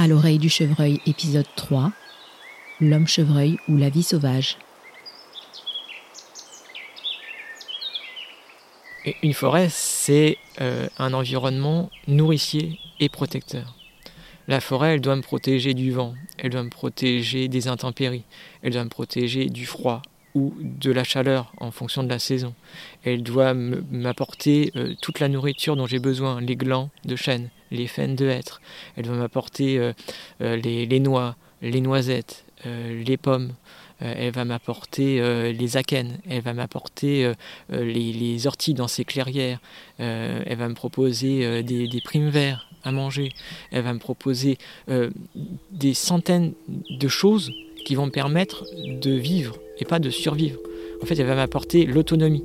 À l'oreille du chevreuil, épisode 3 L'homme chevreuil ou la vie sauvage. Une forêt, c'est euh, un environnement nourricier et protecteur. La forêt, elle doit me protéger du vent, elle doit me protéger des intempéries, elle doit me protéger du froid de la chaleur en fonction de la saison. Elle doit m'apporter euh, toute la nourriture dont j'ai besoin, les glands de chêne, les faines de hêtre. Elle doit m'apporter euh, les, noix, les noisettes, les pommes. elle va m'apporter les akènes, elle va m'apporter les, orties dans ses clairières, elle va me proposer des, primes verts, à manger. Elle va me proposer euh, des centaines de choses qui vont me permettre de vivre et pas de survivre. En fait, elle va m'apporter l'autonomie.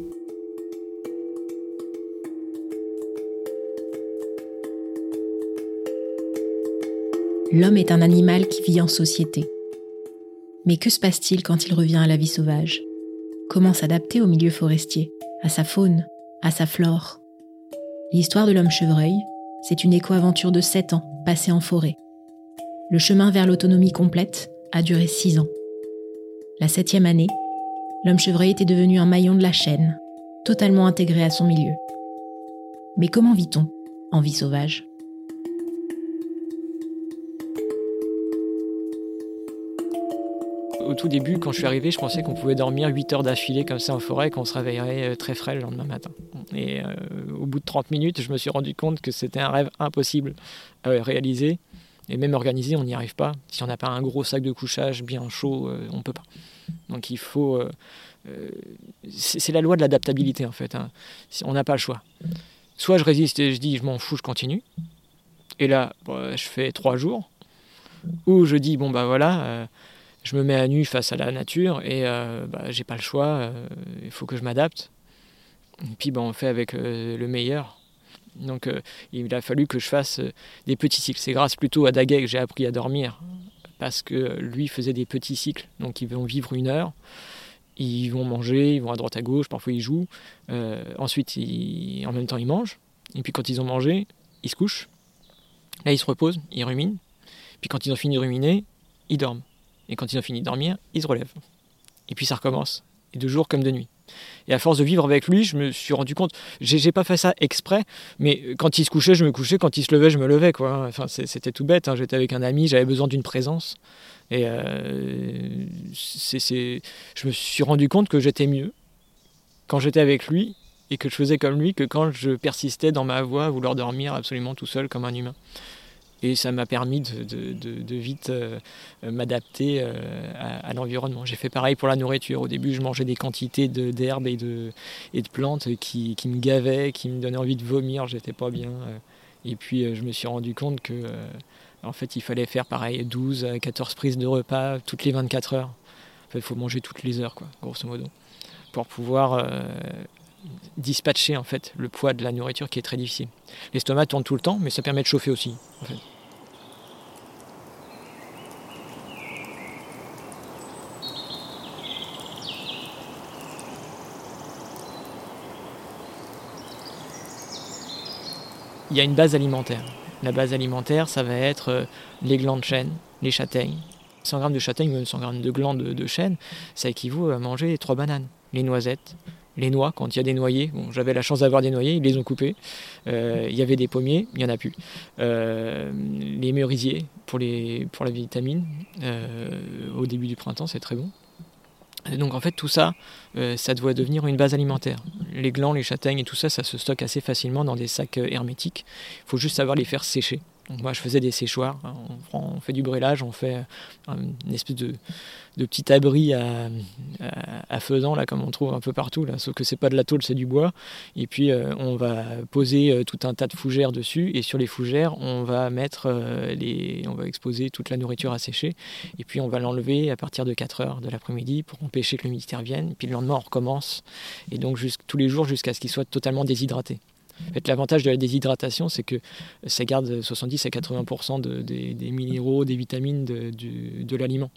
L'homme est un animal qui vit en société. Mais que se passe-t-il quand il revient à la vie sauvage? Comment s'adapter au milieu forestier, à sa faune, à sa flore? L'histoire de l'homme chevreuil, c'est une éco-aventure de 7 ans passée en forêt. Le chemin vers l'autonomie complète a duré 6 ans. La septième année, l'homme chevreuil était devenu un maillon de la chaîne, totalement intégré à son milieu. Mais comment vit-on en vie sauvage? Au tout début, quand je suis arrivé, je pensais qu'on pouvait dormir 8 heures d'affilée comme ça en forêt, qu'on se réveillerait euh, très frais le lendemain matin. Et euh, au bout de 30 minutes, je me suis rendu compte que c'était un rêve impossible à réaliser. Et même organisé, on n'y arrive pas. Si on n'a pas un gros sac de couchage bien chaud, euh, on ne peut pas. Donc il faut... c'est la loi de l'adaptabilité en fait. Hein. On n'a pas le choix. Soit je résiste et je dis je m'en fous, je continue. Et là, je fais trois jours. Ou je dis bon bah voilà je me mets à nu face à la nature et euh, bah, j'ai pas le choix, euh, il faut que je m'adapte. Et puis bah, on fait avec euh, le meilleur. Donc il a fallu que je fasse des petits cycles. C'est grâce plutôt à Daguet que j'ai appris à dormir parce que lui faisait des petits cycles. Donc ils vont vivre une heure, ils vont manger, ils vont à droite à gauche, parfois ils jouent. ensuite, en même temps, ils mangent. Et puis quand ils ont mangé, ils se couchent. Là, ils se reposent, ils ruminent. Puis quand ils ont fini de ruminer, ils dorment. Et quand ils ont fini de dormir, ils se relèvent. Et puis ça recommence. Et de jour comme de nuit. Et à force de vivre avec lui, je me suis rendu compte, j'ai pas fait ça exprès, mais quand il se couchait, je me couchais, quand il se levait, je me levais. Enfin, c'était tout bête, hein. j'étais avec un ami, j'avais besoin d'une présence. Et euh, je me suis rendu compte que j'étais mieux quand j'étais avec lui et que je faisais comme lui que quand je persistais dans ma voie à vouloir dormir absolument tout seul comme un humain et ça m'a permis de, vite euh, m'adapter euh, à, l'environnement. J'ai fait pareil pour la nourriture. Au début, je mangeais des quantités d'herbes et de, plantes qui, me gavaient, qui me donnaient envie de vomir, j'étais pas bien. Euh. Et puis, je me suis rendu compte que en fait, il fallait faire pareil 12 à 14 prises de repas toutes les 24 heures. En il faut manger toutes les heures, quoi, grosso modo, pour pouvoir dispatcher en fait le poids de la nourriture qui est très difficile. L'estomac tourne tout le temps, mais ça permet de chauffer aussi. Il y a une base alimentaire. La base alimentaire, ça va être euh, les glands de chêne, les châtaignes. 100 grammes de châtaigne ou 100 grammes de glands de, chêne, ça équivaut à manger trois bananes. Les noisettes, les noix, quand il y a des noyers. Bon, j'avais la chance d'avoir des noyers, ils les ont coupés. Euh, il y avait des pommiers, il n'y en a plus. Euh, les merisiers pour, les, pour la vitamine. au début du printemps, c'est très bon. Donc en fait tout ça, euh, ça doit devenir une base alimentaire. Les glands, les châtaignes et tout ça, ça se stocke assez facilement dans des sacs euh, hermétiques. Il faut juste savoir les faire sécher. Donc moi je faisais des séchoirs, on, fait du brûlage, on fait une espèce de, petit abri à, à, faisan là comme on trouve un peu partout sauf que c'est pas de la tôle, c'est du bois. Et puis euh, on va poser euh, tout un tas de fougères dessus. Et sur les fougères on va mettre euh, les, on va exposer toute la nourriture à sécher et puis on va l'enlever à partir de 4 heures de l'après-midi pour empêcher que le ministère vienne. Et puis le lendemain on recommence. Et donc tous les jours jusqu'à ce qu'il soit totalement déshydraté l'avantage de la déshydratation, c'est que ça garde 70 à 80% des, minéraux, des vitamines de, l'aliment.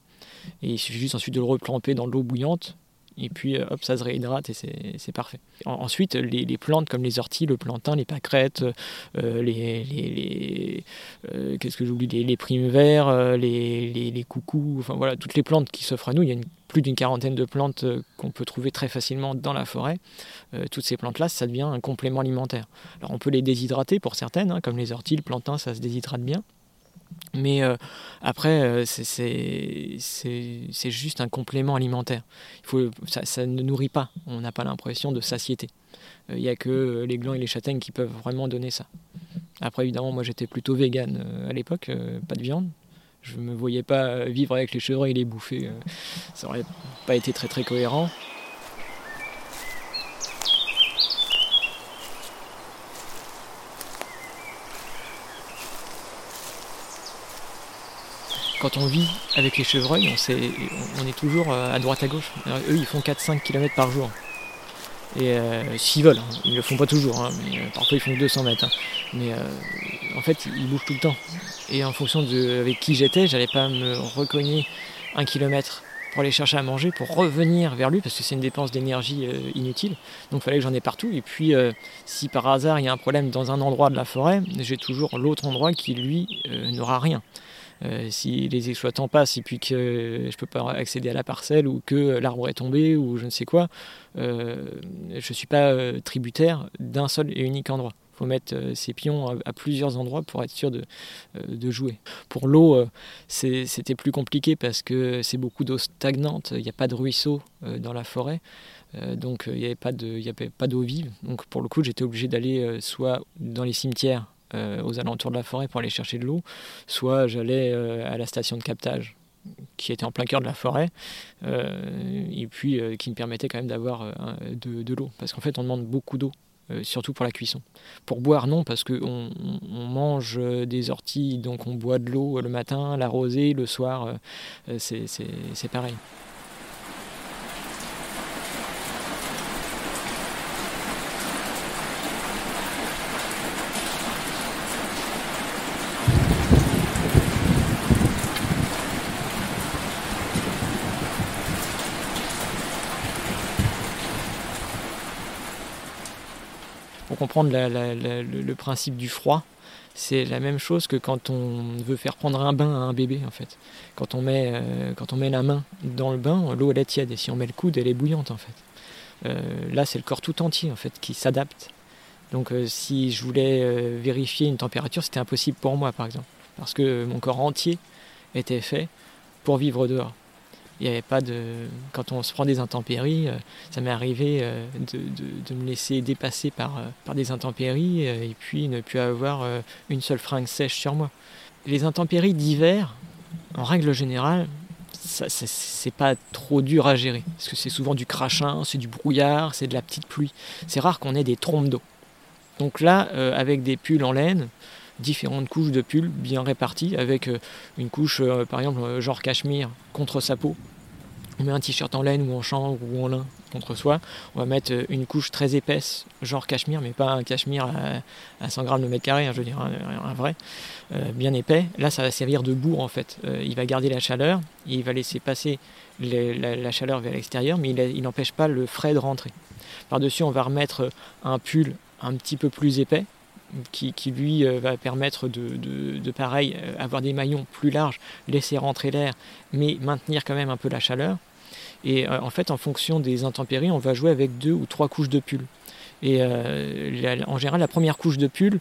Et il suffit juste ensuite de le replamper dans l'eau bouillante et puis hop, ça se réhydrate et c'est parfait. ensuite, les, plantes comme les orties, le plantain, les pâquerettes, les, les, qu'est-ce que j'oublie, les, les primes verts, les, les, coucous, enfin voilà, toutes les plantes qui s'offrent à nous. Il y a plus d'une quarantaine de plantes euh, qu'on peut trouver très facilement dans la forêt. Euh, toutes ces plantes-là, ça devient un complément alimentaire. Alors on peut les déshydrater pour certaines, hein, comme les orties, le plantain, ça se déshydrate bien. Mais euh, après, c'est juste un complément alimentaire. Ça, ne nourrit pas. On n'a pas l'impression de satiété. Il n'y a que les glands et les châtaignes qui peuvent vraiment donner ça. Après, évidemment, moi j'étais plutôt vegan à l'époque, pas de viande. Je ne me voyais pas vivre avec les chevreuils et les bouffer. Euh, ça aurait pas été très très cohérent. Quand on vit avec les chevreuils, on, est toujours euh, à droite à gauche. eux, ils font 4-5 km par jour. Et euh, s'ils veulent, hein. ils le font pas toujours, hein, mais parfois ils font 200 mètres. Hein. Mais en fait, ils bougent tout le temps. Et en fonction de avec qui j'étais, j'allais pas me recogner un kilomètre pour aller chercher à manger, pour revenir vers lui, parce que c'est une dépense d'énergie euh, inutile. Donc il fallait que j'en ai partout. Et puis, euh, si par hasard il y a un problème dans un endroit de la forêt, j'ai toujours l'autre endroit qui, lui, euh, n'aura rien. Si les exploitants passent et puis que je ne peux pas accéder à la parcelle ou que l'arbre est tombé ou je ne sais quoi, je ne suis pas tributaire d'un seul et unique endroit faut mettre euh, ses pions à, plusieurs endroits pour être sûr de, euh, jouer. Pour l'eau, euh, c'était plus compliqué parce que c'est beaucoup d'eau stagnante, il n'y a pas de ruisseau dans la forêt. donc il n'y avait pas d'eau vive. Donc pour le coup, j'étais obligé d'aller soit dans les cimetières aux alentours de la forêt pour aller chercher de l'eau, soit j'allais à la station de captage qui était en plein cœur de la forêt, et puis qui me permettait quand même d'avoir de, l'eau. Parce qu'en fait, on demande beaucoup d'eau euh, surtout pour la cuisson. Pour boire, non, parce qu'on on mange des orties, donc on boit de l'eau le matin, la rosée, le soir, euh, c'est pareil. Comprendre le, principe du froid, c'est la même chose que quand on veut faire prendre un bain à un bébé en fait. Quand on met, euh, quand on met la main dans le bain, l'eau elle est tiède et si on met le coude elle est bouillante en fait. Euh, là c'est le corps tout entier en fait qui s'adapte. Donc euh, si je voulais vérifier une température c'était impossible pour moi par exemple parce que mon corps entier était fait pour vivre dehors. Il n'y avait pas de. Quand on se prend des intempéries, euh, ça m'est arrivé euh, de, me laisser dépasser par, euh, par des intempéries et puis ne plus avoir une seule fringue sèche sur moi. Les intempéries d'hiver, en règle générale, c'est pas trop dur à gérer. Parce que c'est souvent du crachin, c'est du brouillard, c'est de la petite pluie. C'est rare qu'on ait des trompes d'eau. Donc là, avec des pulls en laine, différentes couches de pulls bien réparties, avec euh, une couche, euh, par exemple, euh, genre cachemire contre sa peau. On met un t-shirt en laine ou en chanvre ou en lin contre soi. On va mettre une couche très épaisse, genre cachemire, mais pas un cachemire à, 100 grammes de mètre carré, hein, je veux dire un, vrai, bien épais. Là, ça va servir de bourre en fait. il va garder la chaleur, il va laisser passer la, chaleur vers l'extérieur, mais il n'empêche pas le frais de rentrer. Par-dessus, on va remettre un pull un petit peu plus épais, qui, lui euh, va permettre de, pareil euh, avoir des maillons plus larges, laisser rentrer l'air, mais maintenir quand même un peu la chaleur. Et euh, en fait, en fonction des intempéries, on va jouer avec deux ou trois couches de pull. Et en général, la première couche de pull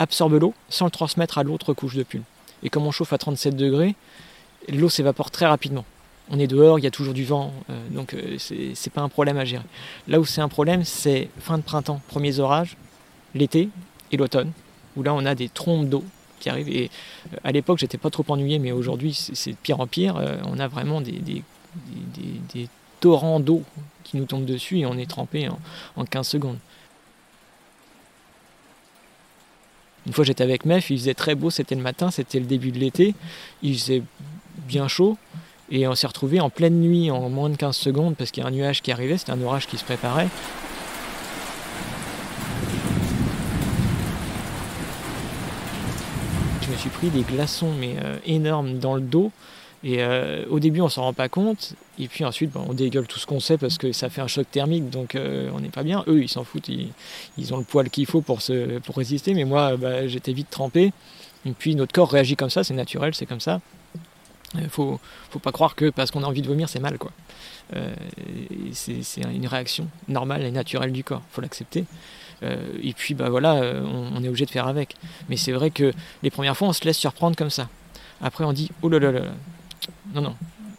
absorbe l'eau sans le transmettre à l'autre couche de pull. Et comme on chauffe à 37 degrés, l'eau s'évapore très rapidement. On est dehors, il y a toujours du vent, donc c'est pas un problème à gérer. Là où c'est un problème, c'est fin de printemps, premiers orages, l'été, et l'automne, où là on a des trompes d'eau qui arrivent. Et euh, à l'époque, j'étais pas trop ennuyé, mais aujourd'hui, c'est de pire en pire. Euh, on a vraiment des, des, torrents d'eau qui nous tombent dessus et on est trempé en, en 15 secondes. Une fois j'étais avec Mef, il faisait très beau, c'était le matin, c'était le début de l'été, il faisait bien chaud, et on s'est retrouvé en pleine nuit en moins de 15 secondes parce qu'il y a un nuage qui arrivait, c'était un orage qui se préparait. Me suis pris des glaçons mais euh, énormes dans le dos. Et euh, au début, on s'en rend pas compte, et puis ensuite, on dégueule tout ce qu'on sait parce que ça fait un choc thermique, donc euh, on n'est pas bien. Eux, ils s'en foutent, ils, ont le poil qu'il faut pour résister, mais moi, bah, j'étais vite trempé. Et puis notre corps réagit comme ça, c'est naturel, c'est comme ça. Il faut, faut pas croire que parce qu'on a envie de vomir, c'est mal, quoi. c'est une réaction normale et naturelle du corps, faut l'accepter. et puis, bah voilà, on, est obligé de faire avec. Mais c'est vrai que les premières fois, on se laisse surprendre comme ça. Après, on dit, oh là là là, non, non.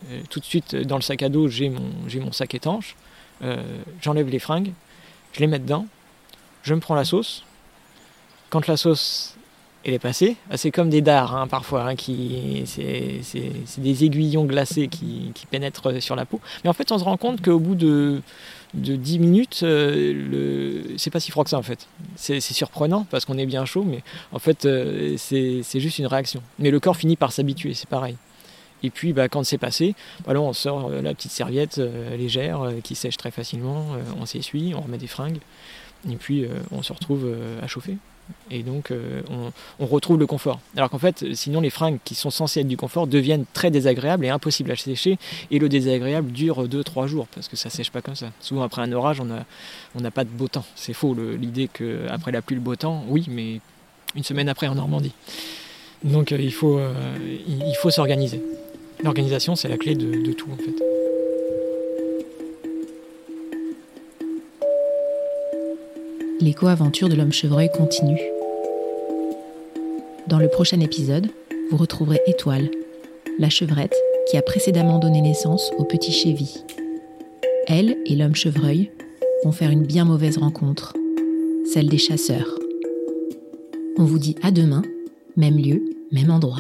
Euh, tout de suite, dans le sac à dos, j'ai mon, mon sac étanche. Euh, j'enlève les fringues, je les mets dedans, je me prends la sauce. Quand la sauce elle est passée, ah, c'est comme des dards hein, parfois, hein, c'est, des aiguillons glacés qui, pénètrent sur la peau. Mais en fait, on se rend compte qu'au bout de, de 10 minutes, euh, c'est pas si froid que ça en fait. C'est, surprenant parce qu'on est bien chaud, mais en fait, c'est, juste une réaction. Mais le corps finit par s'habituer, c'est pareil. Et puis bah, quand c'est passé, bah, on sort euh, la petite serviette euh, légère euh, qui sèche très facilement, on s'essuie, on remet des fringues, et puis on se retrouve à chauffer. Et donc on, retrouve le confort. Alors qu'en fait, sinon les fringues qui sont censées être du confort deviennent très désagréables et impossibles à sécher. Et le désagréable dure 2-3 jours parce que ça sèche pas comme ça. Souvent après un orage, on n'a pas de beau temps. C'est faux l'idée qu'après la pluie, le beau temps, oui, mais une semaine après en Normandie. Donc il faut, il faut s'organiser. L'organisation, c'est la clé de, tout en fait. L'éco-aventure de l'homme chevreuil continue. Dans le prochain épisode, vous retrouverez Étoile, la chevrette qui a précédemment donné naissance au petit Chevy. Elle et l'homme chevreuil vont faire une bien mauvaise rencontre, celle des chasseurs. On vous dit à demain, même lieu, même endroit.